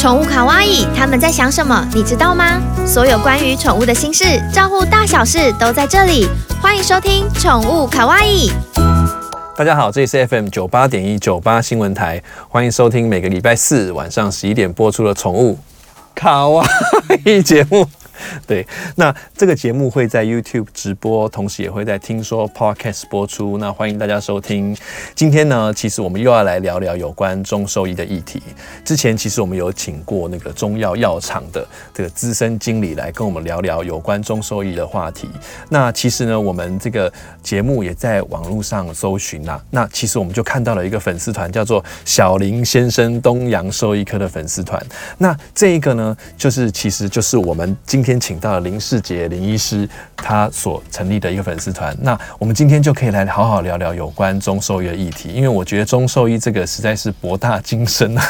宠物卡哇伊，他们在想什么？你知道吗？所有关于宠物的心事，照顾大小事都在这里。欢迎收听宠物卡哇伊。大家好，这里是 FM 九八点一九八新闻台，欢迎收听每个礼拜四晚上十一点播出的宠物卡哇伊节目。对，那这个节目会在 YouTube 直播，同时也会在听说 Podcast 播出。那欢迎大家收听。今天呢，其实我们又要来聊聊有关中兽医的议题。之前其实我们有请过那个中药药厂的这个资深经理来跟我们聊聊有关中兽医的话题。那其实呢，我们这个节目也在网络上搜寻啊。那其实我们就看到了一个粉丝团，叫做小林先生东洋兽医科的粉丝团。那这一个呢，就是其实就是我们今天。先请到了林世杰林医师，他所成立的一个粉丝团。那我们今天就可以来好好聊聊有关中兽医的议题，因为我觉得中兽医这个实在是博大精深啊。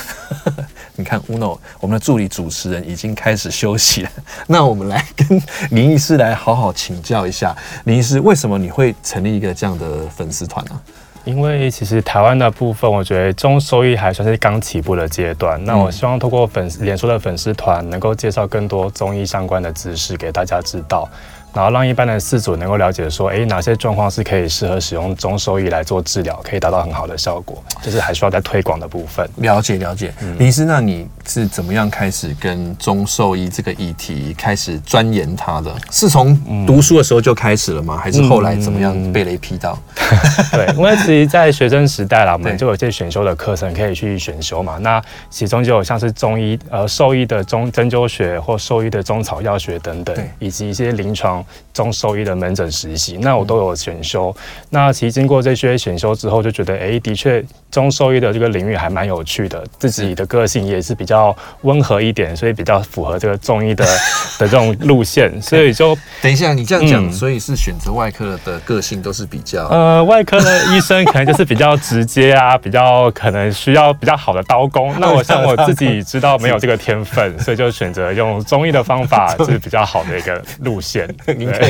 你看，Uno，我们的助理主持人已经开始休息了。那我们来跟林医师来好好请教一下，林医师，为什么你会成立一个这样的粉丝团呢？因为其实台湾的部分，我觉得中收益还算是刚起步的阶段。那我希望通过粉丝脸书的粉丝团，能够介绍更多中医相关的知识给大家知道。然后让一般的饲主能够了解说，哎，哪些状况是可以适合使用中兽医来做治疗，可以达到很好的效果，就是还需要在推广的部分。了解了解，林医师，那你是怎么样开始跟中兽医这个议题开始钻研它的？是从读书的时候就开始了吗？还是后来怎么样被雷劈到？对，因为其实，在学生时代啦，我们就有一些选修的课程可以去选修嘛。那其中就有像是中医呃兽医的中针灸学或兽医的中草药学等等，以及一些临床。now. 中兽医的门诊实习，那我都有选修。那其实经过这些选修之后，就觉得，哎，的确。中兽医的这个领域还蛮有趣的，自己的个性也是比较温和一点，所以比较符合这个中医的 的这种路线，所以就等一下你这样讲，嗯、所以是选择外科的个性都是比较呃，外科的医生可能就是比较直接啊，比较可能需要比较好的刀工。那我像我自己知道没有这个天分，所以就选择用中医的方法 是比较好的一个路线。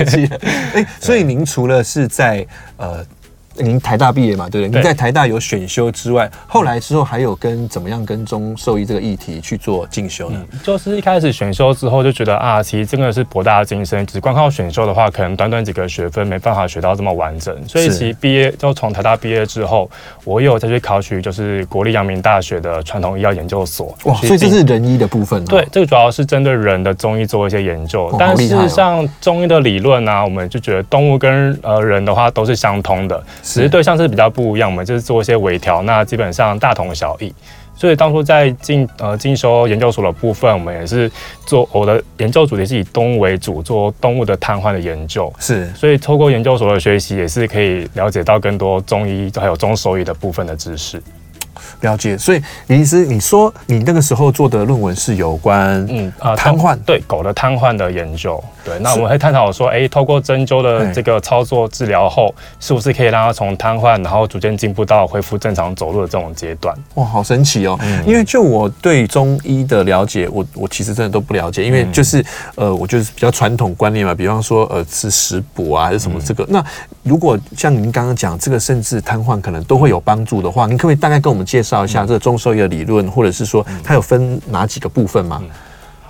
气了。哎，所以您除了是在呃。您台大毕业嘛，对不对？您在台大有选修之外，后来之后还有跟怎么样跟中兽医这个议题去做进修呢？就是一开始选修之后就觉得啊，其实真的是博大精深，只光靠选修的话，可能短短几个学分没办法学到这么完整。所以其实毕业就从台大毕业之后，我有再去考取就是国立阳明大学的传统医药研究所。哇，所以这是人医的部分。对，这个主要是针对人的中医做一些研究。但事实上，中医的理论呢，我们就觉得动物跟呃人的话都是相通的。只是对象是比较不一样，我们就是做一些微调，那基本上大同小异。所以当初在进呃进修研究所的部分，我们也是做我的研究主题是以动物为主，做动物的瘫痪的研究。是，所以透过研究所的学习，也是可以了解到更多中医还有中兽医的部分的知识。了解，所以林医师，你说你那个时候做的论文是有关嗯啊瘫痪，对狗的瘫痪的研究。对，那我们会探讨说，哎、欸，透过针灸的这个操作治疗后，是不是可以让它从瘫痪，然后逐渐进步到恢复正常走路的这种阶段？哇，好神奇哦！嗯、因为就我对中医的了解，我我其实真的都不了解，因为就是呃，我就是比较传统观念嘛，比方说呃吃食补啊，还是什么这个。嗯、那如果像您刚刚讲这个，甚至瘫痪可能都会有帮助的话，您可不可以大概跟我们介绍一下这个中兽医的理论，或者是说它有分哪几个部分吗？嗯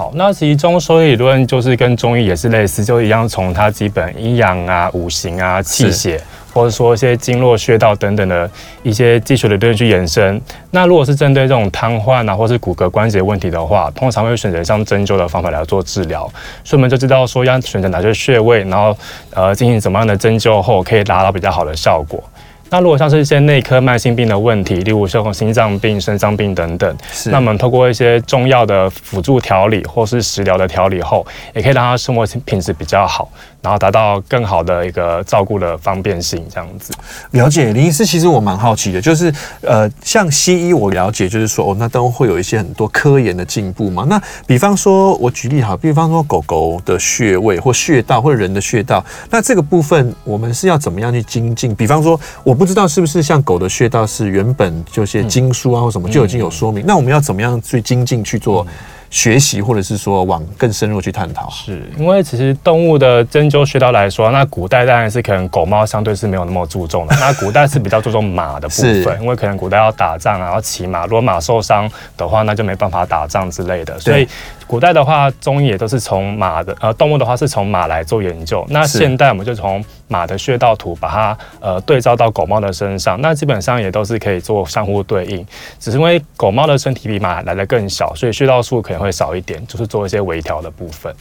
好，那其实中兽医理论就是跟中医也是类似，就一样从它基本阴阳啊、五行啊、气血，或者说一些经络穴道等等的一些基础理论去延伸。那如果是针对这种瘫痪啊，或是骨骼关节问题的话，通常会选择像针灸的方法来做治疗。所以我们就知道说要选择哪些穴位，然后呃进行怎么样的针灸后，可以达到比较好的效果。那如果像是一些内科慢性病的问题，例如像心脏病、肾脏病等等，那我们透过一些中药的辅助调理或是食疗的调理后，也可以让他生活品质比较好。然后达到更好的一个照顾的方便性，这样子。了解林医师，其实我蛮好奇的，就是呃，像西医我了解，就是说哦，那都会有一些很多科研的进步嘛。那比方说，我举例哈，比方说狗狗的穴位或穴道，或者人的穴道，那这个部分我们是要怎么样去精进？比方说，我不知道是不是像狗的穴道是原本就些经书啊或什么就已经有说明，嗯、那我们要怎么样去精进去做？学习，或者是说往更深入去探讨，是因为其实动物的针灸穴道来说，那古代当然是可能狗猫相对是没有那么注重的，那古代是比较注重马的部分，因为可能古代要打仗啊，要骑马，如果马受伤的话，那就没办法打仗之类的，所以。古代的话，中医也都是从马的呃动物的话是从马来做研究。那现代我们就从马的穴道图把它呃对照到狗猫的身上，那基本上也都是可以做相互对应。只是因为狗猫的身体比马来的更小，所以穴道数可能会少一点，就是做一些微调的部分。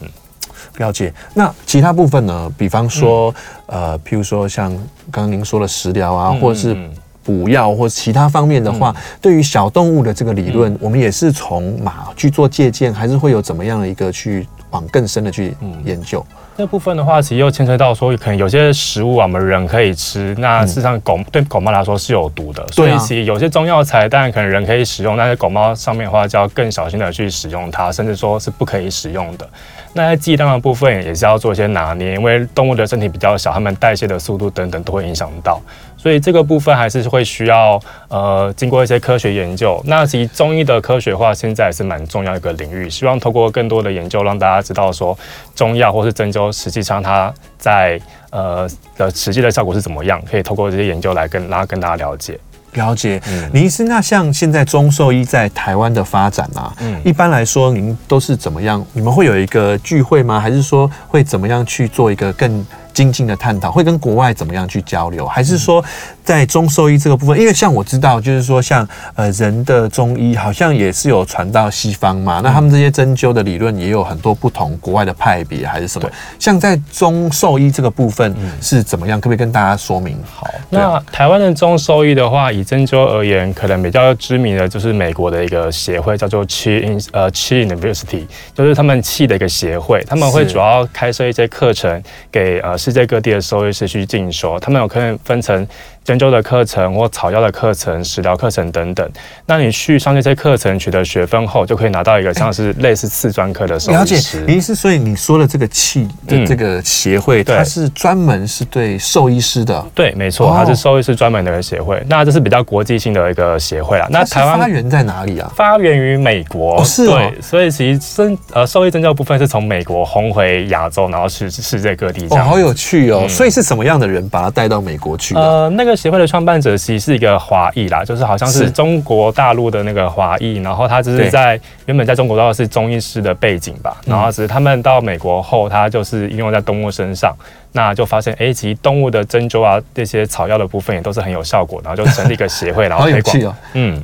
嗯，了解。那其他部分呢？比方说、嗯、呃，譬如说像刚刚您说的食疗啊，嗯、或者是。补药或其他方面的话，嗯、对于小动物的这个理论，嗯、我们也是从马去做借鉴，还是会有怎么样的一个去往更深的去研究？嗯、这部分的话，其实又牵扯到说，可能有些食物啊，我们人可以吃，那事实上狗、嗯、对狗猫来说是有毒的，所以其实有些中药材当然可能人可以使用，但是狗猫上面的话就要更小心的去使用它，甚至说是不可以使用的。那在剂量的部分也是要做一些拿捏，因为动物的身体比较小，它们代谢的速度等等都会影响到。所以这个部分还是会需要呃经过一些科学研究。那其实中医的科学化现在也是蛮重要一个领域，希望透过更多的研究让大家知道说中药或是针灸实际上它在呃的实际的效果是怎么样，可以透过这些研究来跟大家跟大家了解。了解，嗯、林医师，那像现在中兽医在台湾的发展啊，嗯，一般来说您都是怎么样？你们会有一个聚会吗？还是说会怎么样去做一个更？精进的探讨，会跟国外怎么样去交流？还是说在中兽医这个部分？因为像我知道，就是说像呃人的中医好像也是有传到西方嘛。那他们这些针灸的理论也有很多不同国外的派别，还是什么？像在中兽医这个部分是怎么样？可不可以跟大家说明？好，那台湾的中兽医的话，以针灸而言，可能比较知名的就是美国的一个协会，叫做 Chi 呃 Chi University，就是他们气的一个协会，他们会主要开设一些课程给呃。世界各地的兽医师去进修，他们有可能分成。针灸的课程或草药的课程、食疗课程等等，那你去上这些课程，取得学分后，就可以拿到一个像是类似次专科的兽医师。了解，林医师，所以你说的这个气的这个协会，嗯、它是专门是对兽医师的。对，没错，它是兽医师专门的一个协会。那这是比较国际性的一个协会啊。那台湾发源在哪里啊？发源于美国。哦，是哦。对，所以其实针呃兽医针灸部分是从美国红回亚洲，然后去世界各地。哦，好有趣哦。嗯、所以是什么样的人把他带到美国去的？呃，那个协会的创办者。其实是一个华裔啦，就是好像是中国大陆的那个华裔，然后他只是在原本在中国大陆是中医师的背景吧，然后只是他们到美国后，他就是应用在动物身上，那就发现哎，其实动物的针灸啊，这些草药的部分也都是很有效果，然后就成立一个协会，然后推广。嗯。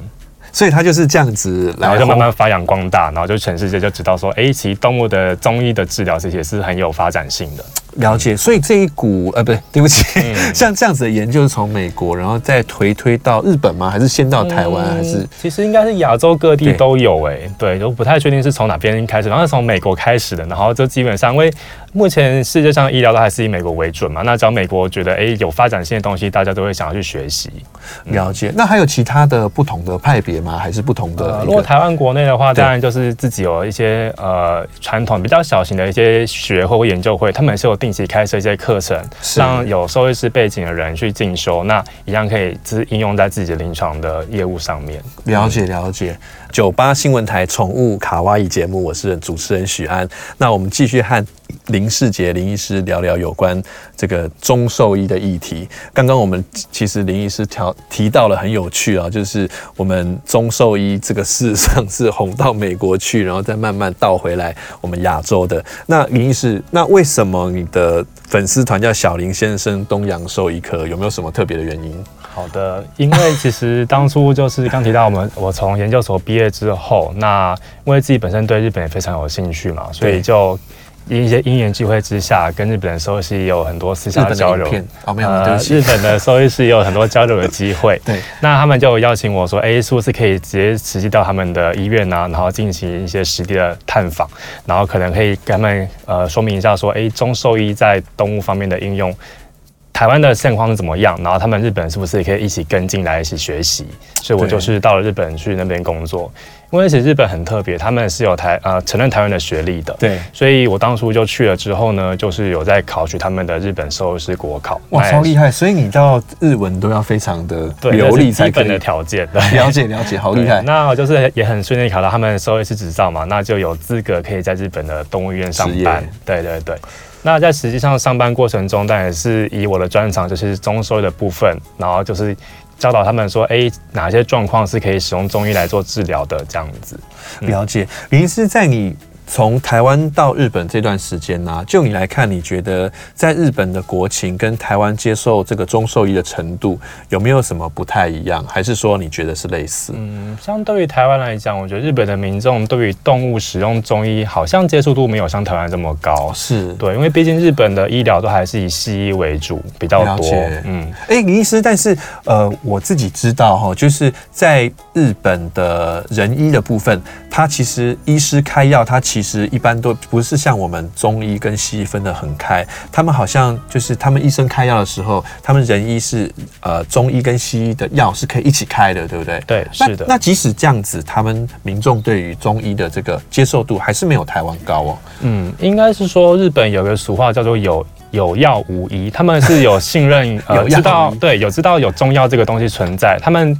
所以他就是这样子，然后就慢慢发扬光大，然后就全世界就知道说，哎，其实动物的中医的治疗这些是很有发展性的。了解，所以这一股呃，不对，对不起，嗯、像这样子的研究是从美国，然后再推推到日本吗？还是先到台湾？还是、嗯、其实应该是亚洲各地都有哎，对，都不太确定是从哪边开始，然后从美国开始的，然后就基本上因为。目前世界上医疗都还是以美国为准嘛？那只要美国觉得哎有发展性的东西，大家都会想要去学习。了解。那还有其他的不同的派别吗？还是不同的？呃，如果台湾国内的话，当然就是自己有一些呃传统比较小型的一些学会或研究会，他们是有定期开设一些课程，让有兽医师背景的人去进修，那一样可以自应用在自己的临床的业务上面。了解了解。九八新闻台宠物卡哇伊节目，我是主持人许安。那我们继续和林世杰林医师聊聊有关这个中兽医的议题。刚刚我们其实林医师调提到了很有趣啊，就是我们中兽医这个事实上是红到美国去，然后再慢慢倒回来我们亚洲的。那林医师，那为什么你的粉丝团叫小林先生东洋兽医科？有没有什么特别的原因？好的，因为其实当初就是刚提到我们，我从研究所毕业之后，那因为自己本身对日本也非常有兴趣嘛，所以就因一些因缘际会之下，跟日本的兽医师也有很多私下的交流。哦，没有，呃，日本的兽医师也有很多交流的机会。对，那他们就邀请我说，哎，是不是可以直接实际到他们的医院啊，然后进行一些实地的探访，然后可能可以跟他们呃说明一下说，哎，中兽医在动物方面的应用。台湾的现况是怎么样？然后他们日本是不是也可以一起跟进来一起学习？所以我就是到了日本去那边工作。因为其实日本很特别，他们是有台呃承认台湾的学历的。对，所以我当初就去了之后呢，就是有在考取他们的日本兽医师国考。哇，超厉害！所以你到日文都要非常的流利才可以。基本的条件。对，了解了解，好厉害。那我就是也很顺利考到他们兽医师执照嘛，那就有资格可以在日本的动物医院上班。对对对。那在实际上上班过程中，但也是以我的专长就是中收的部分，然后就是教导他们说，哎，哪些状况是可以使用中医来做治疗的，这样子。了解，林医师在你。从台湾到日本这段时间呢、啊，就你来看，你觉得在日本的国情跟台湾接受这个中兽医的程度有没有什么不太一样？还是说你觉得是类似？嗯，相对于台湾来讲，我觉得日本的民众对于动物使用中医好像接受度没有像台湾这么高。是对，因为毕竟日本的医疗都还是以西医为主比较多。嗯，哎、欸，林医师，但是呃，我自己知道哈，就是在日本的人医的部分，他其实医师开药，他其其实一般都不是像我们中医跟西医分得很开，他们好像就是他们医生开药的时候，他们人医是呃中医跟西医的药是可以一起开的，对不对？对，是的。那即使这样子，他们民众对于中医的这个接受度还是没有台湾高哦。嗯，应该是说日本有个俗话叫做有有药无医，他们是有信任呃 知道对有知道有中药这个东西存在，他们。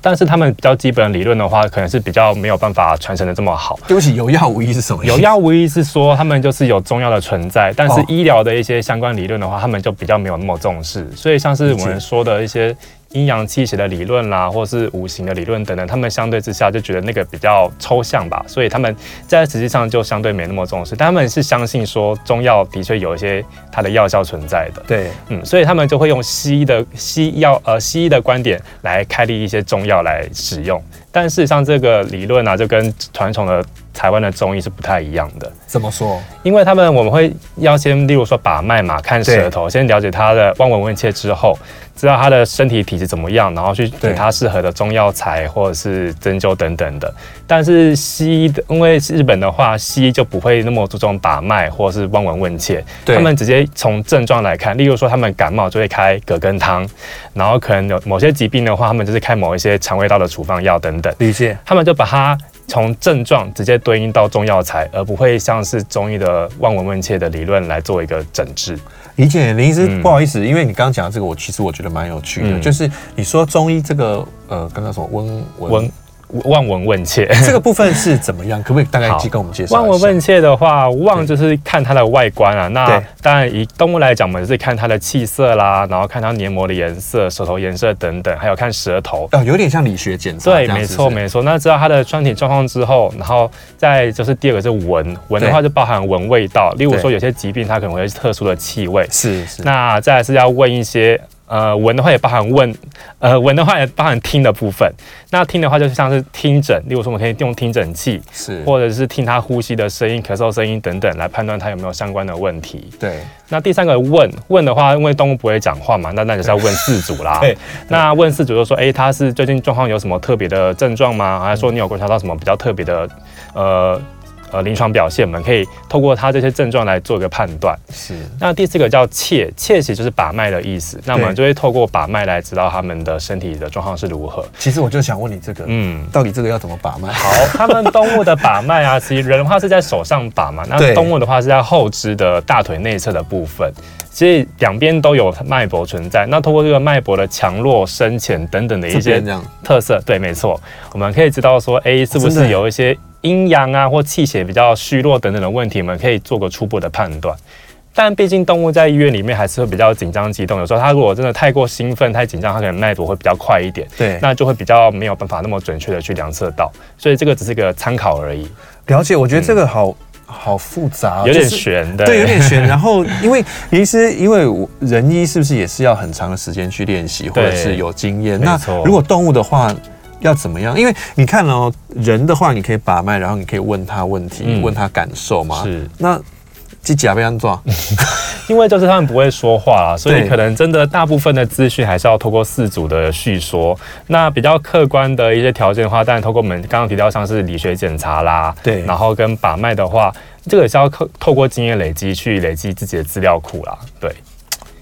但是他们比较基本的理论的话，可能是比较没有办法传承的这么好。对不起，有药无医是什么意思？有药无医是说他们就是有中药的存在，但是医疗的一些相关理论的话，他们就比较没有那么重视。所以像是我们说的一些。阴阳气血的理论啦，或是五行的理论等等，他们相对之下就觉得那个比较抽象吧，所以他们在实际上就相对没那么重视。但他们是相信说中药的确有一些它的药效存在的。对，嗯，所以他们就会用西医的西药呃西医的观点来开立一些中药来使用。但事实上这个理论啊，就跟传统的台湾的中医是不太一样的。怎么说？因为他们我们会要先，例如说把脉嘛，看舌头，先了解他的望闻问切之后。知道他的身体体质怎么样，然后去给他适合的中药材或者是针灸等等的。但是西医的，因为日本的话，西医就不会那么注重把脉或者是望闻问切，他们直接从症状来看。例如说，他们感冒就会开葛根汤，然后可能有某些疾病的话，他们就是开某一些肠胃道的处方药等等。理解。他们就把它从症状直接对应到中药材，而不会像是中医的望闻问切的理论来做一个诊治。理解，林医师，嗯、不好意思，因为你刚刚讲的这个，我其实我觉得蛮有趣的，嗯、就是你说中医这个，呃，刚刚什么温温。望闻问切这个部分是怎么样？可不可以大概去跟我们介绍？望闻问切的话，望就是看它的外观啊。那当然以动物来讲，我们就是看它的气色啦，然后看它黏膜的颜色、舌头颜色等等，还有看舌头。哦，有点像理学检查。对，没错没错。那知道它的身体状况之后，然后再就是第二个是闻，闻的话就包含闻味道。例如说有些疾病它可能会特殊的气味。是是。那再来是要问一些。呃，闻的话也包含问，呃，闻的话也包含听的部分。那听的话，就像是听诊，例如说我们可以用听诊器，是，或者是听他呼吸的声音、咳嗽声音等等，来判断他有没有相关的问题。对。那第三个问问的话，因为动物不会讲话嘛，那那就是要问饲主啦。对。那问饲主就说，哎、欸，他是最近状况有什么特别的症状吗？还是说你有观察到什么比较特别的，呃？呃，临床表现，我们可以透过他这些症状来做一个判断。是。那第四个叫切，切其实就是把脉的意思。那我们就会透过把脉来知道他们的身体的状况是如何。其实我就想问你这个，嗯，到底这个要怎么把脉？好，他们动物的把脉啊，其实人的话是在手上把嘛，那动物的话是在后肢的大腿内侧的部分。其实两边都有脉搏存在。那通过这个脉搏的强弱、深浅等等的一些特色，对，没错，我们可以知道说，A 是不是有一些。阴阳啊，或气血比较虚弱等等的问题，我们可以做个初步的判断。但毕竟动物在医院里面还是会比较紧张激动，有时候它如果真的太过兴奋、太紧张，它可能脉搏会比较快一点。对，那就会比较没有办法那么准确的去量测到。所以这个只是个参考而已。了解，我觉得这个好、嗯、好复杂，有点悬的、就是，对，有点悬。然后因为其实因为人医是不是也是要很长的时间去练习，或者是有经验？那如果动物的话。要怎么样？因为你看哦，人的话，你可以把脉，然后你可以问他问题，嗯、问他感受嘛。是。那机甲被安装，因为就是他们不会说话啦，所以可能真的大部分的资讯还是要透过四组的叙说。那比较客观的一些条件的话，当然透过我们刚刚提到像是理学检查啦，对，然后跟把脉的话，这个也是要透透过经验累积去累积自己的资料库啦。对，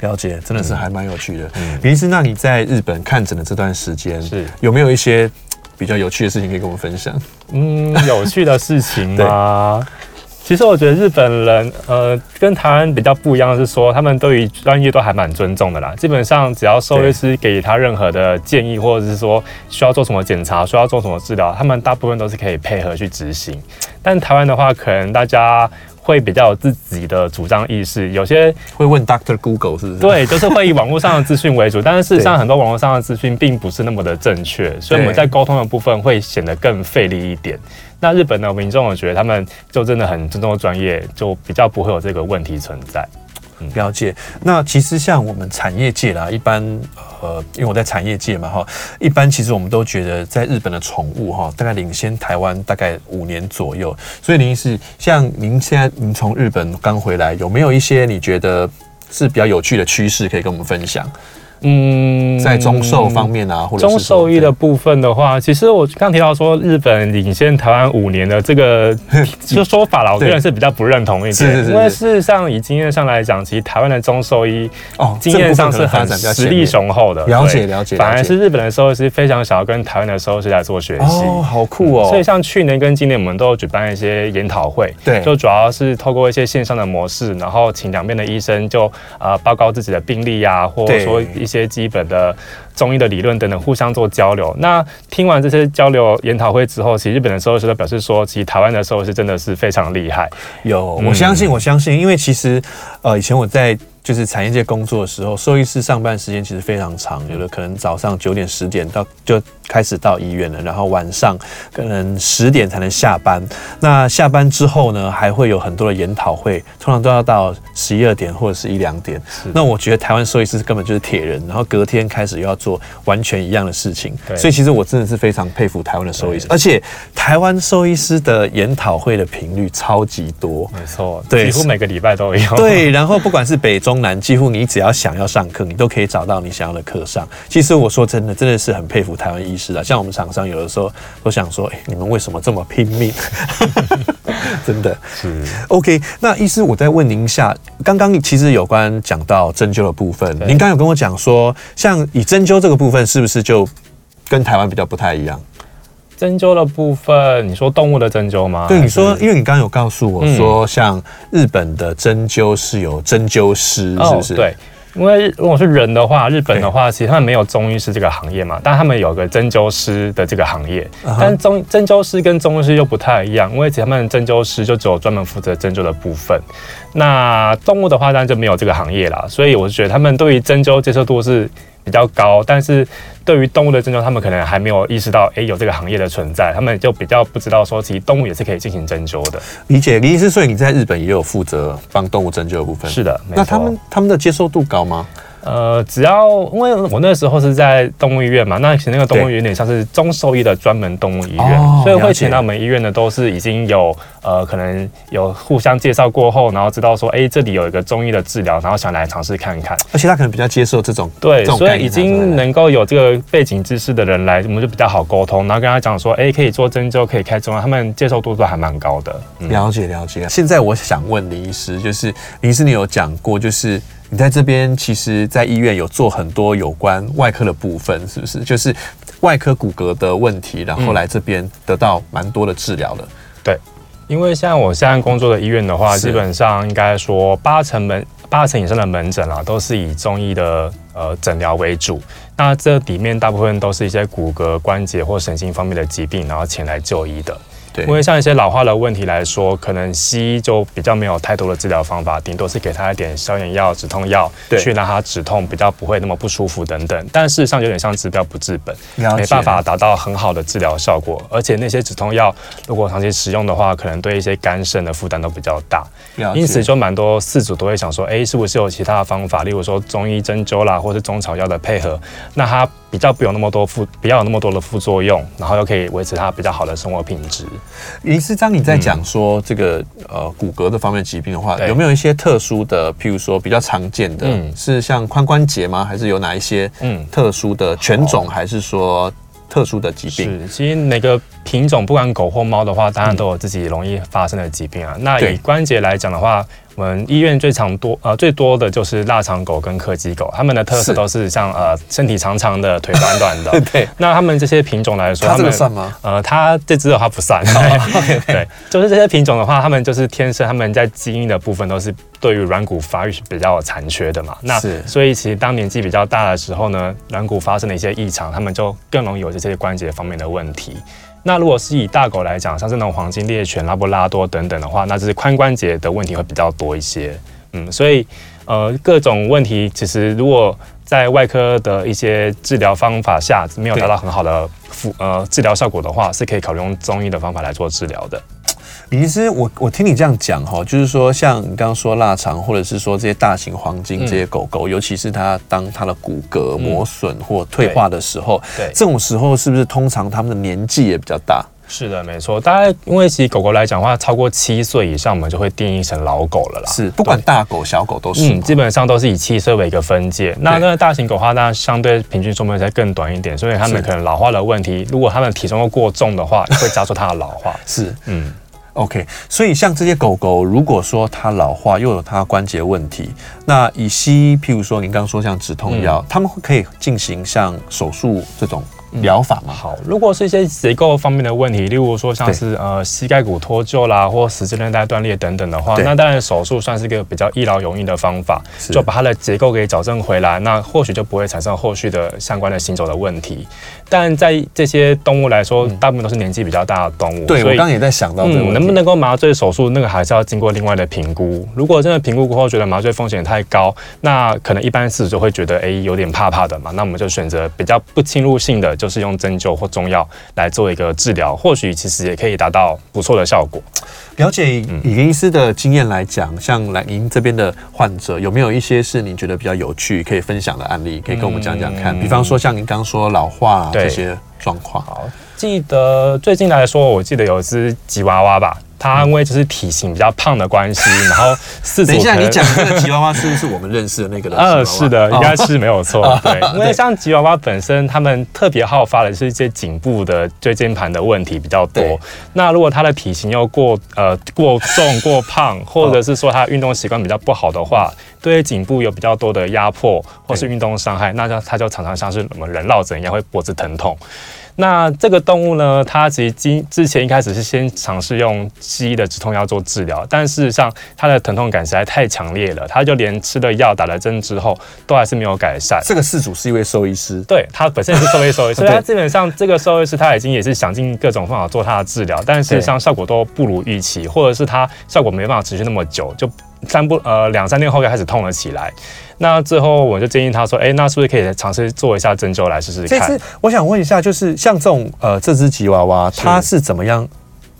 了解，真的是还蛮有趣的。嗯，林医师，那你在日本看诊的这段时间，是有没有一些比较有趣的事情可以跟我们分享？嗯，有趣的事情吗？其实我觉得日本人，呃，跟台湾比较不一样的是说，他们对于专业都还蛮尊重的啦。基本上只要兽医师给他任何的建议，或者是说需要做什么检查，需要做什么治疗，他们大部分都是可以配合去执行。但台湾的话，可能大家。会比较有自己的主张意识，有些会问 Doctor Google 是不是？对，就是会以网络上的资讯为主，但是事实上很多网络上的资讯并不是那么的正确，所以我们在沟通的部分会显得更费力一点。那日本的民众，我觉得他们就真的很尊重专业，就比较不会有这个问题存在。了解，那其实像我们产业界啦，一般呃，因为我在产业界嘛哈，一般其实我们都觉得在日本的宠物哈，大概领先台湾大概五年左右。所以林医师，像您现在您从日本刚回来，有没有一些你觉得是比较有趣的趋势可以跟我们分享？嗯，在中兽方面啊，或者中兽医的部分的话，其实我刚提到说日本领先台湾五年的这个 就说法啦，我个人是比较不认同一点，因为事实上以经验上来讲，其实台湾的中兽医哦，经验上是很实力雄厚的，了解了解，反而是日本的兽医师非常想要跟台湾的兽医师来做学习，哦，好酷哦。所以像去年跟今年，我们都有举办一些研讨会，对，就主要是透过一些线上的模式，然后请两边的医生就呃报告自己的病例呀，或者说一些。些基本的中医的理论等等，互相做交流。那听完这些交流研讨会之后，其实日本的兽医师都表示说，其实台湾的兽医师真的是非常厉害。有，我相信，我相信，因为其实呃，以前我在。就是产业界工作的时候，兽医师上班时间其实非常长，有的可能早上九点十点到就开始到医院了，然后晚上可能十点才能下班。那下班之后呢，还会有很多的研讨会，通常都要到十一二点或者是一两点。那我觉得台湾兽医师根本就是铁人，然后隔天开始又要做完全一样的事情。所以其实我真的是非常佩服台湾的兽医师，而且台湾兽医师的研讨会的频率超级多，没错，对，几乎每个礼拜都有。对，然后不管是北中。南几乎你只要想要上课，你都可以找到你想要的课上。其实我说真的，真的是很佩服台湾医师的。像我们厂商有的时候都想说，哎，你们为什么这么拼命？真的是 OK。那医师，我再问您一下，刚刚其实有关讲到针灸的部分，您刚刚有跟我讲说，像以针灸这个部分，是不是就跟台湾比较不太一样？针灸的部分，你说动物的针灸吗？对，你说，因为你刚刚有告诉我说，像日本的针灸是有针灸师，是不是？对，因为如果是人的话，日本的话，其实他们没有中医师这个行业嘛，但他们有个针灸师的这个行业。但中针灸师跟中医师又不太一样，因为其实他们针灸师就只有专门负责针灸的部分。那动物的话，当然就没有这个行业啦，所以我是觉得他们对于针灸接受度是比较高，但是对于动物的针灸，他们可能还没有意识到，哎，有这个行业的存在，他们就比较不知道说，其实动物也是可以进行针灸的。理解，李医师，所以你在日本也有负责帮动物针灸的部分？是的，那他们他们的接受度高吗？呃，只要因为我那时候是在动物医院嘛，那其实那个动物医院有点像是中兽医的专门动物医院，哦、所以会请到我们医院的都是已经有呃可能有互相介绍过后，然后知道说，哎、欸，这里有一个中医的治疗，然后想来尝试看看。而且他可能比较接受这种对，所以已经能够有这个背景知识的人来，我们就比较好沟通，然后跟他讲说，哎、欸，可以做针灸，可以开中药，他们接受度都还蛮高的。嗯、了解了解。现在我想问林医师，就是林医师，你有讲过，就是。你在这边，其实，在医院有做很多有关外科的部分，是不是？就是外科骨骼的问题，然后来这边得到蛮多的治疗的。对，因为像我现在工作的医院的话，基本上应该说八成门八成以上的门诊啊，都是以中医的呃诊疗为主。那这里面大部分都是一些骨骼、关节或神经方面的疾病，然后前来就医的。对，因为像一些老化的问题来说，可能西医就比较没有太多的治疗方法，顶多是给他一点消炎药、止痛药，去让他止痛，比较不会那么不舒服等等。但事实上有点像治标不治本，没办法达到很好的治疗效果。而且那些止痛药如果长期使用的话，可能对一些肝肾的负担都比较大。因此就蛮多饲主都会想说，哎，是不是有其他的方法，例如说中医针灸啦，或是中草药的配合，那他比较不有那么多副，不要有那么多的副作用，然后又可以维持它比较好的生活品质。林师章，你在讲说这个呃骨骼的方面疾病的话，有没有一些特殊的，譬如说比较常见的，嗯是像髋关节吗？还是有哪一些嗯特殊的犬种，还是说特殊的疾病？是，其实每个品种，不管狗或猫的话，当然都有自己容易发生的疾病啊。那对以关节来讲的话，我们医院最常多呃最多的就是腊肠狗跟柯基狗，它们的特色都是像呃身体长长的，腿短短的。对，那它们这些品种来说，它这个们算吗？呃，它这只的话不算。对，就是这些品种的话，它们就是天生，它们在基因的部分都是对于软骨发育是比较有残缺的嘛。那所以其实当年纪比较大的时候呢，软骨发生了一些异常，它们就更容易有这些关节方面的问题。那如果是以大狗来讲，像是那种黄金猎犬、拉布拉多等等的话，那就是髋关节的问题会比较多一些。嗯，所以呃各种问题，其实如果在外科的一些治疗方法下没有达到很好的辅呃治疗效果的话，是可以考虑用中医的方法来做治疗的。李医师，我我听你这样讲哈，就是说像你刚刚说腊肠，或者是说这些大型黄金这些狗狗，尤其是它当它的骨骼磨损或退化的时候，对这种时候是不是通常它们的年纪也比较大？是的，没错。大概因为其实狗狗来讲的话，超过七岁以上，我们就会定义成老狗了啦。是，不管大狗小狗都是。嗯，基本上都是以七岁为一个分界。那那大型狗的话，那相对平均寿命再更短一点，所以它们可能老化的问题，如果它们体重又过重的话，会加速它的老化。是，嗯。OK，所以像这些狗狗，如果说它老化又有它关节问题，那以西医，譬如说您刚刚说像止痛药，他们会可以进行像手术这种疗法吗？好，如果是一些结构方面的问题，例如说像是呃膝盖骨脱臼啦，或十字韧带断裂等等的话，那当然手术算是一个比较一劳永逸的方法，就把它的结构给矫正回来，那或许就不会产生后续的相关的行走的问题。但在这些动物来说，大部分都是年纪比较大的动物。对，我刚刚也在想到，嗯，能不能够麻醉手术，那个还是要经过另外的评估。如果真的评估过后觉得麻醉风险太高，那可能一般饲主就会觉得，哎，有点怕怕的嘛。那我们就选择比较不侵入性的，就是用针灸或中药来做一个治疗，或许其实也可以达到不错的效果。了解，以林医师的经验来讲，像来您这边的患者，有没有一些是你觉得比较有趣可以分享的案例，可以跟我们讲讲看？比方说像您刚刚说老化这些状况。好，记得最近来说，我记得有一只吉娃娃吧。它因为就是体型比较胖的关系，然后四等一下，你讲这个吉娃娃是不是我们认识的那个的？呃，是的，应该是没有错。对，因为像吉娃娃本身，他们特别好发的是一些颈部的椎间盘的问题比较多。那如果它的体型又过呃过重、过胖，或者是说它运动习惯比较不好的话，对颈部有比较多的压迫或是运动伤害，那就它就常常像是我们人落枕一样会脖子疼痛。那这个动物呢，它其实之之前一开始是先尝试用西医的止痛药做治疗，但事实上它的疼痛感实在太强烈了，它就连吃了药、打了针之后，都还是没有改善。这个事主是一位兽医师，对，他本身也是兽医兽医，所以他基本上这个兽医师他已经也是想尽各种方法做他的治疗，但事实上效果都不如预期，或者是他效果没办法持续那么久，就三不呃两三天后就开始痛了起来。那最后我就建议他说：“哎、欸，那是不是可以尝试做一下针灸来试试看？”这次我想问一下，就是像这种呃这只吉娃娃，它是怎么样？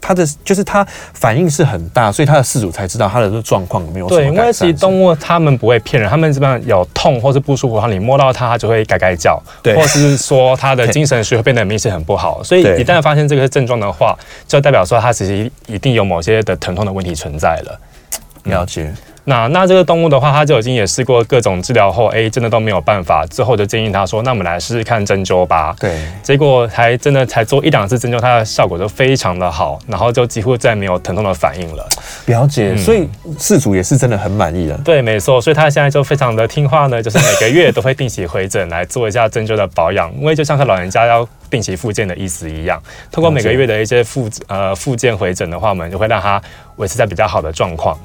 它的就是它反应是很大，所以它的饲主才知道它的状况有没有什么改善。对，因为其实动物它们不会骗人，它们基本上有痛或是不舒服的话，你摸到它，它就会改改叫，对，或是说它的精神学会变得明显很不好。所以一旦发现这个症状的话，就代表说它其实一定有某些的疼痛的问题存在了。了解。那那这个动物的话，它就已经也试过各种治疗后，哎，真的都没有办法。之后就建议他说：“那我们来试试看针灸吧。”对。结果还真的才做一两次针灸，它的效果就非常的好，然后就几乎再没有疼痛的反应了。了解。所以事主也是真的很满意的。对，没错。所以他现在就非常的听话呢，就是每个月都会定期回诊来做一下针灸的保养，因为就像是老人家要定期复健的意思一样。通过每个月的一些复呃复健回诊的话，我们就会让他维持在比较好的状况。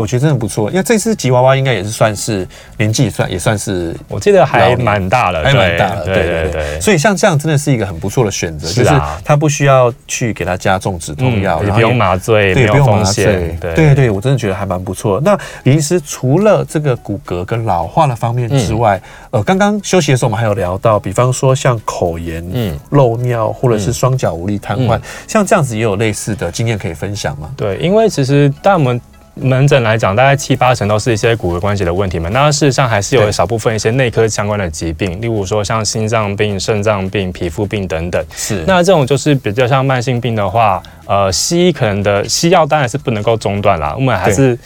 嗯。我觉得真的不错，因为这只吉娃娃应该也是算是年纪算也算是，我记得还蛮大了，还蛮大了，对对对，对。所以像这样真的是一个很不错的选择，啊，就是它不需要去给它加重止痛药，也不用麻醉，对，没有不用麻，醉，对对对，我真的觉得还蛮不错。那李医师除了这个骨骼跟老化的方面之外，呃，刚刚休息的时候我们还有聊到，比方说像口炎、嗯，漏尿或者是双脚无力瘫痪，像这样子也有类似的经验可以分享吗？对，因为其实当我们门诊来讲，大概七八成都是一些骨骼关节的问题嘛。那事实上还是有少部分一些内科相关的疾病，例如说像心脏病、肾脏病、皮肤病等等。是。那这种就是比较像慢性病的话，呃，西医可能的西药当然是不能够中断啦，我们还是。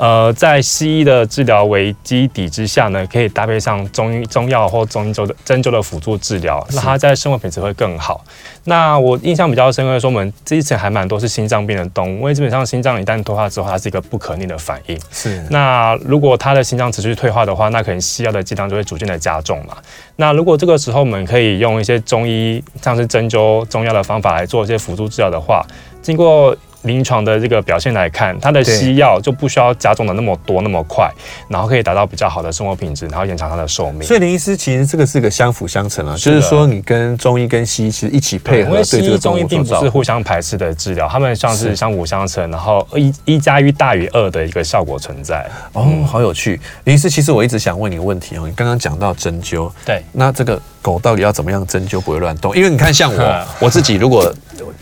呃，在西医的治疗为基底之下呢，可以搭配上中医中药或中医灸的针灸的辅助治疗，那它在生活品质会更好。那我印象比较深刻的说，我们之前还蛮多是心脏病的动物，因为基本上心脏一旦退化之后，它是一个不可逆的反应。是。那如果它的心脏持续退化的话，那可能西药的剂量就会逐渐的加重嘛。那如果这个时候我们可以用一些中医，像是针灸中药的方法来做一些辅助治疗的话，经过。临床的这个表现来看，它的西药就不需要加重的那么多那么快，然后可以达到比较好的生活品质，然后延长它的寿命。所以林医师其实这个是个相辅相成啊，就是说你跟中医跟西医其实一起配合，对这个中医并不是互相排斥的治疗，他们像是相辅相成，然后一一加一大于二的一个效果存在。哦，好有趣，林医师，其实我一直想问你个问题哦，你刚刚讲到针灸，对，那这个狗到底要怎么样针灸不会乱动？因为你看像我 我自己如果。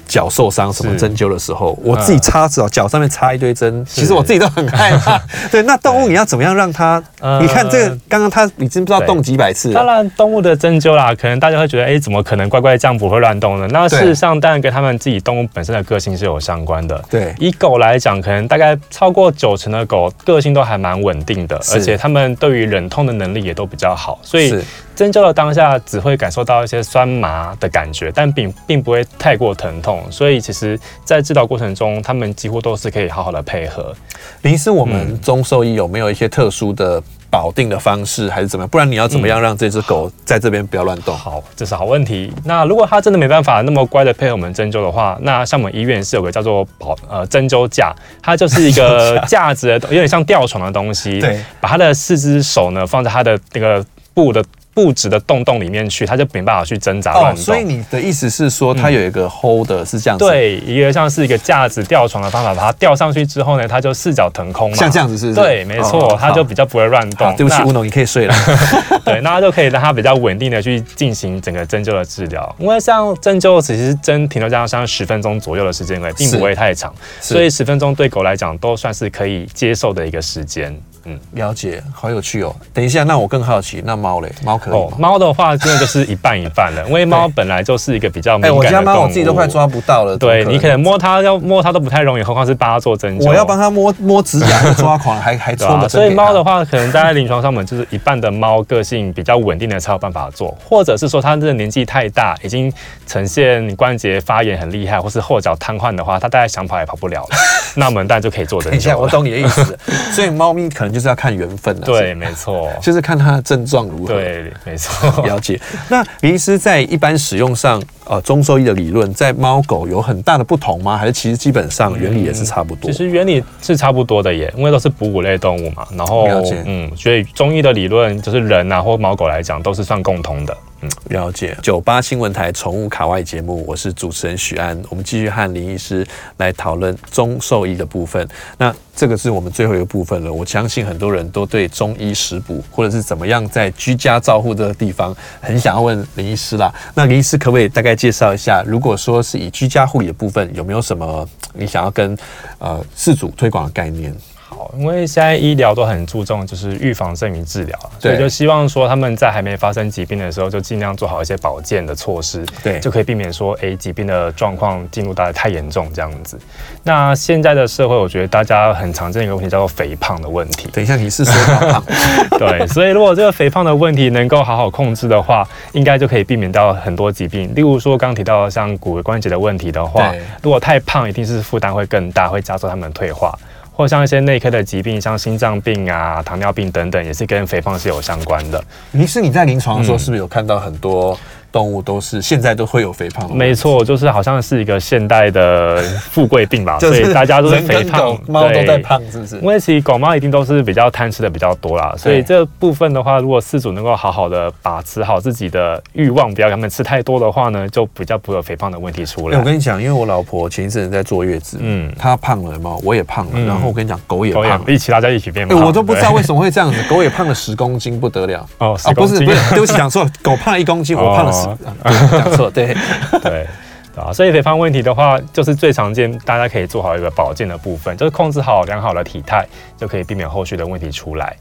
脚受伤什么针灸的时候，我自己插着脚上面插一堆针，其实我自己都很害怕。对，那动物你要怎么样让它？你看这个，刚刚它已经不知道动几百次了。当然，动物的针灸啦，可能大家会觉得，哎，怎么可能乖乖这样不会乱动呢？那事实上，当然跟他们自己动物本身的个性是有相关的。对，以狗来讲，可能大概超过九成的狗个性都还蛮稳定的，而且它们对于忍痛的能力也都比较好，所以。针灸的当下只会感受到一些酸麻的感觉，但并并不会太过疼痛，所以其实，在治疗过程中，他们几乎都是可以好好的配合。林医师，我们中兽医有没有一些特殊的保定的方式，还是怎么样？不然你要怎么样让这只狗在这边不要乱动？嗯，好，这是好问题。那如果它真的没办法那么乖的配合我们针灸的话，那像我们医院是有个叫做保呃针灸架，它就是一个 架子，有点像吊床的东西。对，把它的四只手呢放在它的那个布的。布置的洞洞里面去，它就没办法去挣扎乱动。所以你的意思是说，它有一个 hold 是这样子？对，一个像是一个架子吊床的方法，把它吊上去之后呢，它就四脚腾空嘛。像这样子是？对，没错，它就比较不会乱动。对不起，乌龙，你可以睡了。对，那它就可以让它比较稳定的去进行整个针灸的治疗。因为像针灸，其实针停留在像十分钟左右的时间内，并不会太长，所以十分钟对狗来讲都算是可以接受的一个时间。嗯，了解，好有趣哦。等一下，那我更好奇，那猫嘞？猫可以吗？猫的话，真的就是一半一半了，因为猫本来就是一个比较敏感的动物。我家猫我自己都快抓不到了。对，你可能摸它要摸它都不太容易，何况是帮它做针灸。我要帮它摸摸指甲，抓狂还还抓的。所以猫的话，可能在临床上面就是一半的猫个性比较稳定的才有办法做，或者是说它这个年纪太大，已经呈现关节发炎很厉害，或是后脚瘫痪的话，它大概想跑也跑不了了。那我们当然就可以做针灸。等一下，我懂你的意思。所以猫咪可能就是要看缘分。对，没错，就是看它的症状如何。对，没错，了解。那鼻医师在一般使用上，呃，中兽医的理论在猫狗有很大的不同吗？还是其实基本上原理也是差不多？嗯，其实原理是差不多的耶，因为都是哺乳类动物嘛。然后，了解。嗯，所以中医的理论就是人啊或猫狗来讲都是算共通的。了解。九八新闻台宠物卡外节目，我是主持人许安。我们继续和林医师来讨论中兽医的部分。那这个是我们最后一个部分了。我相信很多人都对中医食补或者是怎么样在居家照护这个地方很想要问林医师啦。那林医师可不可以大概介绍一下，如果说是以居家护理的部分，有没有什么你想要跟呃饲主推广的概念？因为现在医疗都很注重就是预防胜于治疗，所以就希望说他们在还没发生疾病的时候就尽量做好一些保健的措施，对，就可以避免说哎疾病的状况进入到太严重这样子。那现在的社会，我觉得大家很常见的一个问题叫做肥胖的问题。等一下，你是说胖？对，所以如果这个肥胖的问题能够好好控制的话，应该就可以避免到很多疾病。例如说刚提到像骨关节的问题的话，如果太胖，一定是负担会更大，会加速他们退化。或像一些内科的疾病，像心脏病啊、糖尿病等等，也是跟肥胖是有相关的。于是你在临床的时候，是不是有看到很多？动物都是现在都会有肥胖，没错，就是好像是一个现代的富贵病吧，所以大家都是肥胖，猫都在胖，是不是？因为其实狗猫一定都是比较贪吃的比较多啦，所以这部分的话，如果饲主能够好好的把持好自己的欲望，不要让他们吃太多的话呢，就比较不会有肥胖的问题出来。我跟你讲，因为我老婆前一阵子在坐月子，嗯，她胖了嘛，我也胖了，然后我跟你讲，狗也胖了，一起大家一起变胖，我都不知道为什么会这样子，狗也胖了十公斤，不得了。哦，不是不是，对不起，讲错，狗胖了一公斤，我胖了 十。讲错，对 对，啊，所以肥胖问题的话，就是最常见，大家可以做好一个保健的部分，就是控制好良好的体态，就可以避免后续的问题出来。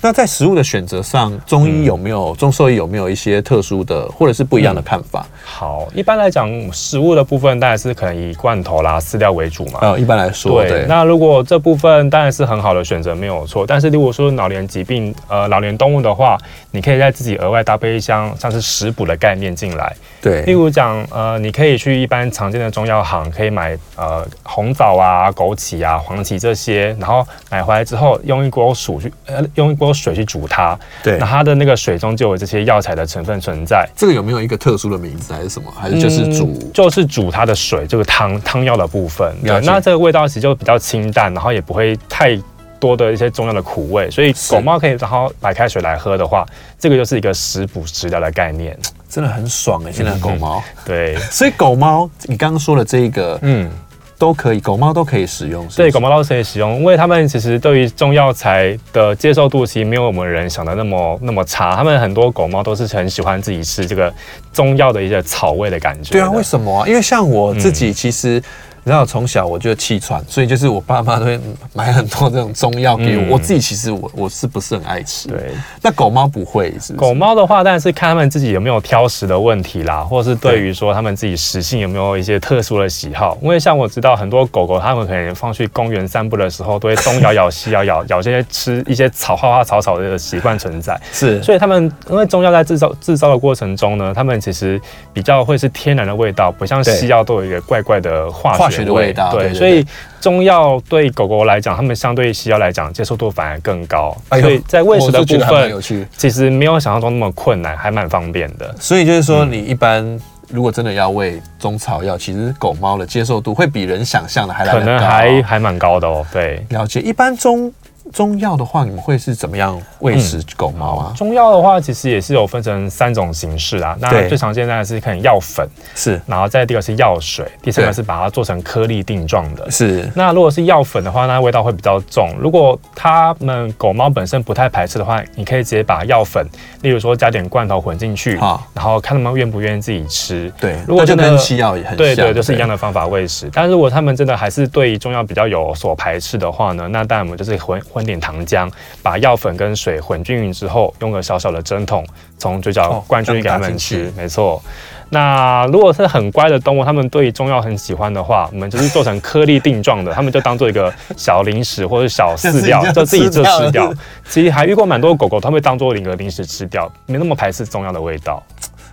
那在食物的选择上，中医有没有、嗯、中兽医有没有一些特殊的或者是不一样的看法？嗯、好，一般来讲，食物的部分当然是可能以罐头啦、饲料为主嘛。呃、嗯，一般来说，对。对，那如果这部分当然是很好的选择，没有错。但是如果说老年疾病、呃老年动物的话，你可以在自己额外搭配一箱像是食补的概念进来。对，例如讲，呃，你可以去一般常见的中药行，可以买呃红枣啊、枸杞啊、黄芪这些，然后买回来之后，用一锅水去呃用一锅水去煮。它，对，那它的那个水中就有这些药材的成分存在。这个有没有一个特殊的名字还是什么？还是就是煮，嗯、就是煮它的水，这个汤汤药的部分。对，那这个味道其实就比较清淡，然后也不会太多的一些中药的苦味。所以狗猫可以然后白开水来喝的话，这个就是一个食补食疗的概念，真的很爽哎、欸！现在狗猫、嗯，对，所以狗猫，你刚刚说的这一个，嗯。都可以，狗猫都可以使用是是？对，狗猫都可以使用，因为他们其实对于中药材的接受度，其实没有我们人想的那么那么差。他们很多狗猫都是很喜欢自己吃这个中药的一些草味的感觉。对啊，为什么啊？因为像我自己其实。嗯然后从小我就气喘，所以就是我爸妈都会买很多这种中药给我。嗯、我自己其实我我是不是很爱吃？对，那狗猫不会是，是？狗猫的话，当然是看他们自己有没有挑食的问题啦，或是对于说他们自己食性有没有一些特殊的喜好。因为像我知道很多狗狗，它们可能放去公园散步的时候，都会东咬咬西咬咬，咬这些吃一些草花花草草的习惯存在。是，所以他们因为中药在制造制造的过程中呢，他们其实比较会是天然的味道，不像西药都有一个怪怪的化学。的味道，对，所以中药对狗狗来讲，它们相对西药来讲接受度反而更高，所以在喂食的部分，其实没有想象中那么困难，还蛮方便的。所以就是说，你一般如果真的要喂中草药，其实狗猫的接受度会比人想象的还可能还还蛮高的哦。对，了解。一般中。中药的话，你们会是怎么样喂食狗猫啊？中药的话，其实也是有分成三种形式啊。那最常见的是可能药粉，是，然后再第二个是药水，第三个是把它做成颗粒定状的。是。那如果是药粉的话，那味道会比较重。如果它们狗猫本身不太排斥的话，你可以直接把药粉，例如说加点罐头混进去，然后看它们愿不愿意自己吃。对。如果真的跟西药也很像，对对，就是一样的方法喂食。但如果它们真的还是对中药比较有所排斥的话呢，那当然我们就是混。混点糖浆，把药粉跟水混均匀之后，用个小小的针筒从嘴角灌进去给他们吃。没错。那如果是很乖的动物，他们对中药很喜欢的话，我们就是做成颗粒定状的，他们就当做一个小零食或者小饲料，就自己就吃掉。其实还遇过蛮多狗狗，他们会当做一个零食吃掉，没那么排斥中药的味道。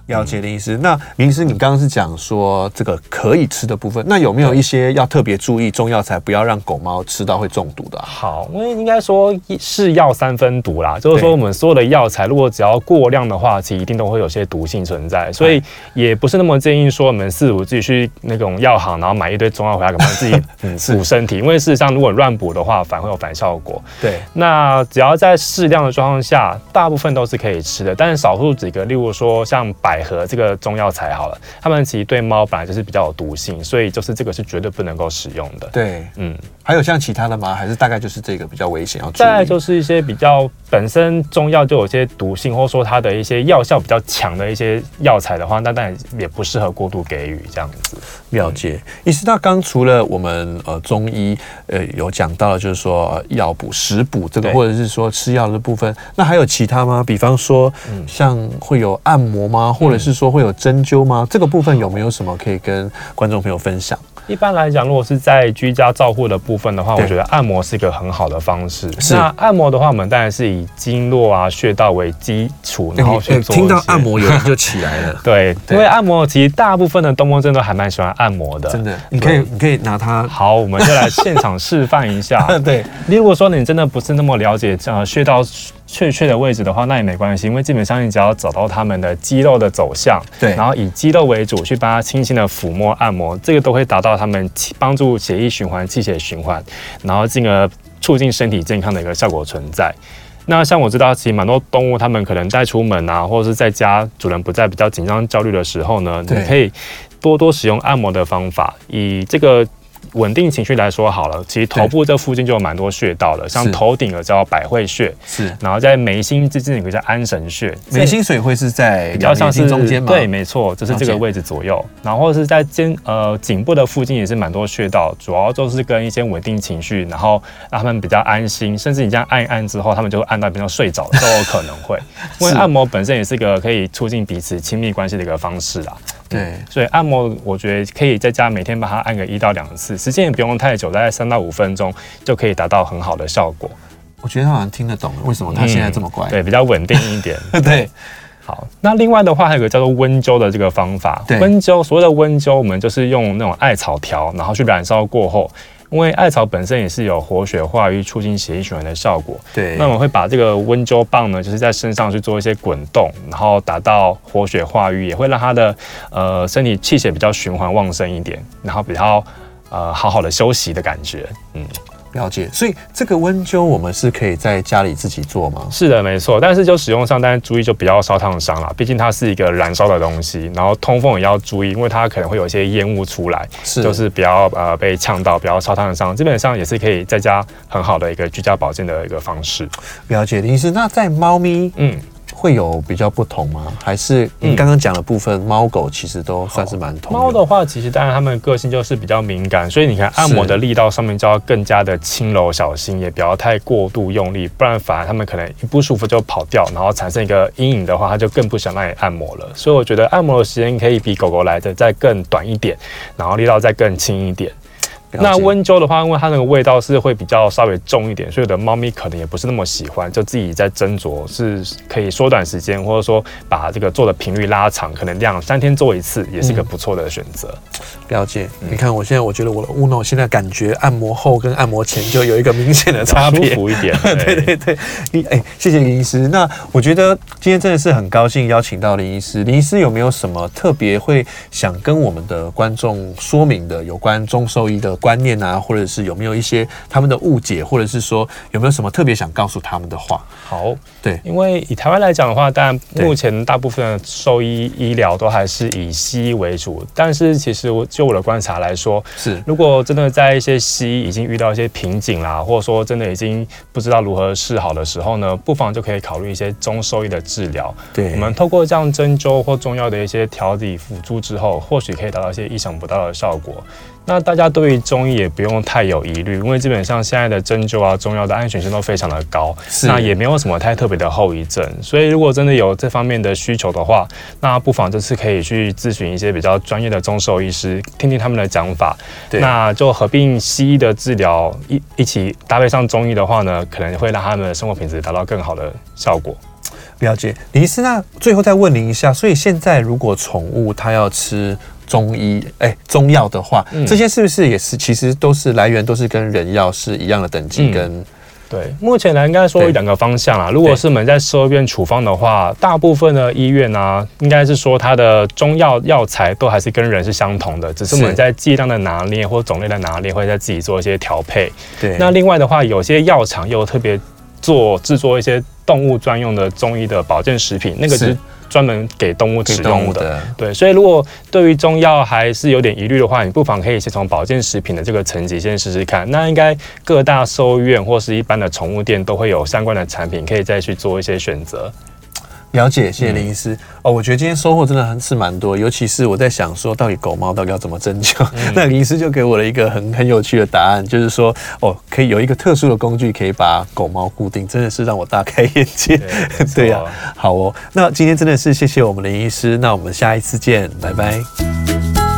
了解的意思。那明医师，你刚刚是讲说这个可以吃的部分，那有没有一些要特别注意中药材，不要让狗猫吃到会中毒的啊？好，因为应该说是药三分毒啦，就是说我们所有的药材，如果只要过量的话，其实一定都会有些毒性存在，所以也不是那么建议说我们四五自己去那种药行，然后买一堆中药回来，给他们自己 补身体，因为事实上如果乱补的话，反而会有反效果。对，那只要在适量的状况下，大部分都是可以吃的，但是少数几个，例如说像百。合这个中药材好了，它们其实对猫本来就是比较有毒性，所以就是这个是绝对不能够使用的。对，嗯，还有像其他的吗？还是大概就是这个比较危险要注意？再来就是一些比较本身中药就有些毒性，或者说它的一些药效比较强的一些药材的话，那当然也不适合过度给予这样子。了解。医师，那刚除了我们呃中医呃有讲到就是说药补、食补这个，或者是说吃药的部分，那还有其他吗？比方说，嗯，像会有按摩吗？或或者是说会有针灸吗？这个部分有没有什么可以跟观众朋友分享？一般来讲，如果是在居家照护的部分的话，我觉得按摩是一个很好的方式。是。那按摩的话，我们当然是以经络啊、穴道为基础，然后去做。听到按摩有人就起来了。对，因为按摩其实大部分的东方真的还蛮喜欢按摩的。真的，你可以你可以拿它。好，我们就来现场示范一下。对，如果说你真的不是那么了解呃穴道。确切的位置的话，那也没关系，因为基本上你只要找到他们的肌肉的走向，对，然后以肌肉为主去帮他轻轻的抚摸按摩，这个都会达到他们帮助血液循环、气血循环，然后进而促进身体健康的一个效果存在。那像我知道，其实蛮多动物，它们可能带出门啊，或者是在家主人不在、比较紧张、焦虑的时候呢，你可以多多使用按摩的方法，以这个。稳定情绪来说好了，其实头部这附近就有蛮多穴道的，像头顶的叫百会穴，是，然后在眉心之间有个叫安神穴，眉心水会是在比较像是中间吗？对，没错，就是这个位置左右，然后是在肩呃颈部的附近也是蛮多穴道，主要就是跟一些稳定情绪，然后让他们比较安心，甚至你这样按一按之后，他们就会按到比较睡着都有可能会，因为按摩本身也是一个可以促进彼此亲密关系的一个方式啦。对，所以按摩我觉得可以在家每天把它按个一到两次，时间也不用太久，大概三到五分钟就可以达到很好的效果。我觉得他好像听得懂，为什么他现在这么乖？嗯、对，比较稳定一点。对，好，那另外的话还有一个叫做温灸的这个方法。对，温灸所谓的温灸，我们就是用那种艾草条，然后去燃烧过后。因为艾草本身也是有活血化瘀、促进血液循环的效果。对，那我们会把这个温灸棒呢，就是在身上去做一些滚动，然后达到活血化瘀，也会让他的呃身体气血比较循环旺盛一点，然后比较呃好好的休息的感觉。嗯。了解，所以这个温灸我们是可以在家里自己做吗？是的，没错。但是就使用上，但是注意就比较烧烫伤了，毕竟它是一个燃烧的东西。然后通风也要注意，因为它可能会有一些烟雾出来，是就是不要呃被呛到，不要烧烫伤。基本上也是可以在家很好的一个居家保健的一个方式。了解，林医师。那在猫咪，嗯。会有比较不同吗？还是你刚刚讲的部分，猫狗其实都算是蛮同。猫的话，其实当然它们个性就是比较敏感，所以你看按摩的力道上面就要更加的轻柔小心，也不要太过度用力，不然反而它们可能一不舒服就跑掉，然后产生一个阴影的话，它就更不想让你按摩了。所以我觉得按摩的时间可以比狗狗来的再更短一点，然后力道再更轻一点。那温州的话，因为它那个味道是会比较稍微重一点，所以有的猫咪可能也不是那么喜欢，就自己在斟酌，是可以缩短时间，或者说把这个做的频率拉长，可能两三天做一次，也是一个不错的选择。嗯。了解，你看我现在，我觉得我的 Uno 现在感觉按摩后跟按摩前就有一个明显的差别，舒服一点。对对对，你哎，谢谢林医师。那我觉得今天真的是很高兴邀请到林医师。林医师有没有什么特别会想跟我们的观众说明的有关中兽医的观念啊，或者是有没有一些他们的误解，或者是说有没有什么特别想告诉他们的话？好，对，因为以台湾来讲的话，当然目前大部分的兽医医疗都还是以西医为主，但是其实我就我的观察来说，是如果真的在一些西医已经遇到一些瓶颈啦，或者说真的已经不知道如何是好的时候呢，不妨就可以考虑一些中兽医的治疗。对，我们透过这样针灸或中药的一些调理辅助之后，或许可以达到一些意想不到的效果。那大家对于中医也不用太有疑虑，因为基本上现在的针灸啊、中药的安全性都非常的高，那也没有什么太特别的后遗症。所以如果真的有这方面的需求的话，那不妨这次可以去咨询一些比较专业的中兽医师，听听他们的讲法。对，那就合并西医的治疗一一起搭配上中医的话呢，可能会让他们的生活品质达到更好的效果。了解，李医师，那最后再问您一下，所以现在如果宠物它要吃中医哎、欸，中药的话，嗯、这些是不是也是其实都是来源都是跟人药是一样的等级？跟、嗯、对，目前来应该说有两个方向啊。如果是我们在兽医院处方的话，大部分的医院啊，应该是说它的中药药材都还是跟人是相同的，只是我们在剂量的拿捏或种类的拿捏会在自己做一些调配。对，那另外的话，有些药厂又特别做制作一些动物专用的中医的保健食品，那个是。专门给动物使用的，对，所以如果对于中药还是有点疑虑的话，你不妨可以先从保健食品的这个层级先试试看。那应该各大兽医院或是一般的宠物店都会有相关的产品，可以再去做一些选择。了解，谢谢林医师。嗯、哦，我觉得今天收获真的很是蛮多，尤其是我在想说，到底狗猫到底要怎么针灸？嗯、那林医师就给我了一个很很有趣的答案，就是说，哦，可以有一个特殊的工具可以把狗猫固定，真的是让我大开眼界。对呀、啊，好哦。那今天真的是谢谢我们林医师，那我们下一次见，拜拜。